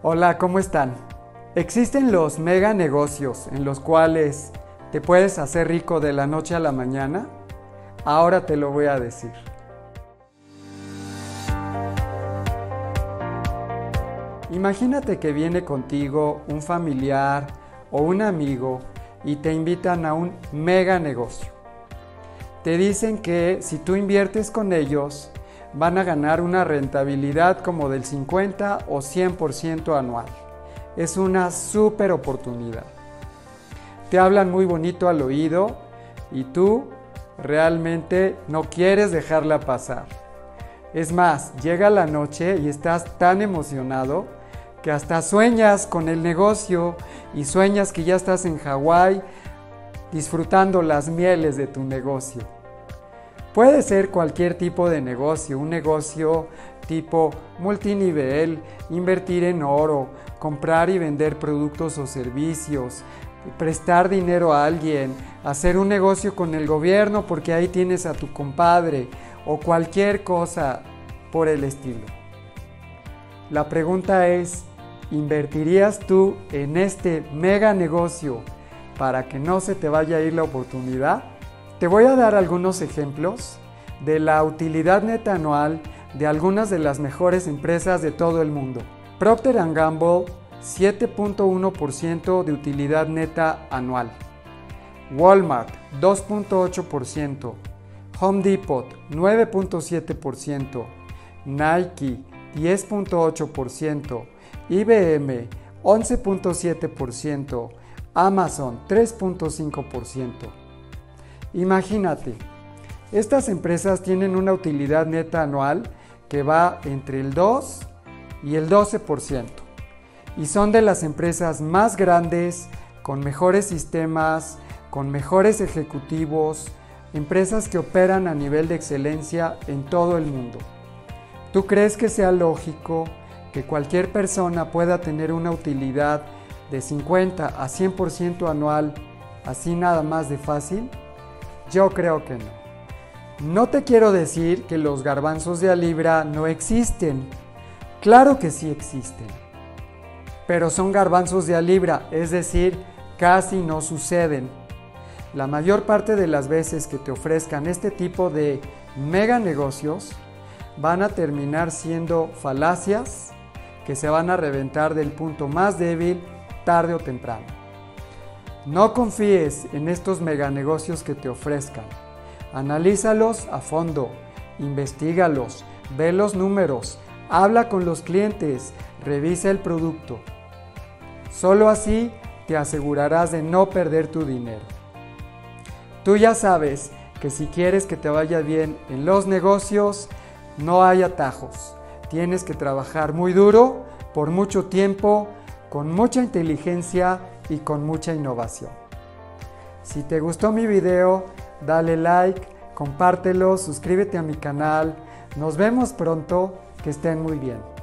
Hola, ¿cómo están? Existen los mega negocios en los cuales te puedes hacer rico de la noche a la mañana. Ahora te lo voy a decir. Imagínate que viene contigo un familiar o un amigo y te invitan a un mega negocio. Te dicen que si tú inviertes con ellos, van a ganar una rentabilidad como del 50 o 100% anual. Es una súper oportunidad. Te hablan muy bonito al oído y tú realmente no quieres dejarla pasar. Es más, llega la noche y estás tan emocionado que hasta sueñas con el negocio y sueñas que ya estás en Hawái disfrutando las mieles de tu negocio. Puede ser cualquier tipo de negocio, un negocio tipo multinivel, invertir en oro, comprar y vender productos o servicios, prestar dinero a alguien, hacer un negocio con el gobierno porque ahí tienes a tu compadre o cualquier cosa por el estilo. La pregunta es, ¿invertirías tú en este mega negocio para que no se te vaya a ir la oportunidad? Te voy a dar algunos ejemplos de la utilidad neta anual de algunas de las mejores empresas de todo el mundo. Procter Gamble 7.1% de utilidad neta anual. Walmart 2.8%. Home Depot 9.7%. Nike 10.8%. IBM 11.7%. Amazon 3.5%. Imagínate, estas empresas tienen una utilidad neta anual que va entre el 2 y el 12% y son de las empresas más grandes, con mejores sistemas, con mejores ejecutivos, empresas que operan a nivel de excelencia en todo el mundo. ¿Tú crees que sea lógico que cualquier persona pueda tener una utilidad de 50 a 100% anual así nada más de fácil? Yo creo que no. No te quiero decir que los garbanzos de a libra no existen. Claro que sí existen. Pero son garbanzos de a libra, es decir, casi no suceden. La mayor parte de las veces que te ofrezcan este tipo de mega negocios van a terminar siendo falacias que se van a reventar del punto más débil tarde o temprano. No confíes en estos meganegocios que te ofrezcan. Analízalos a fondo, investigalos, ve los números, habla con los clientes, revisa el producto. Solo así te asegurarás de no perder tu dinero. Tú ya sabes que si quieres que te vaya bien en los negocios, no hay atajos. Tienes que trabajar muy duro, por mucho tiempo, con mucha inteligencia y con mucha innovación. Si te gustó mi video, dale like, compártelo, suscríbete a mi canal. Nos vemos pronto, que estén muy bien.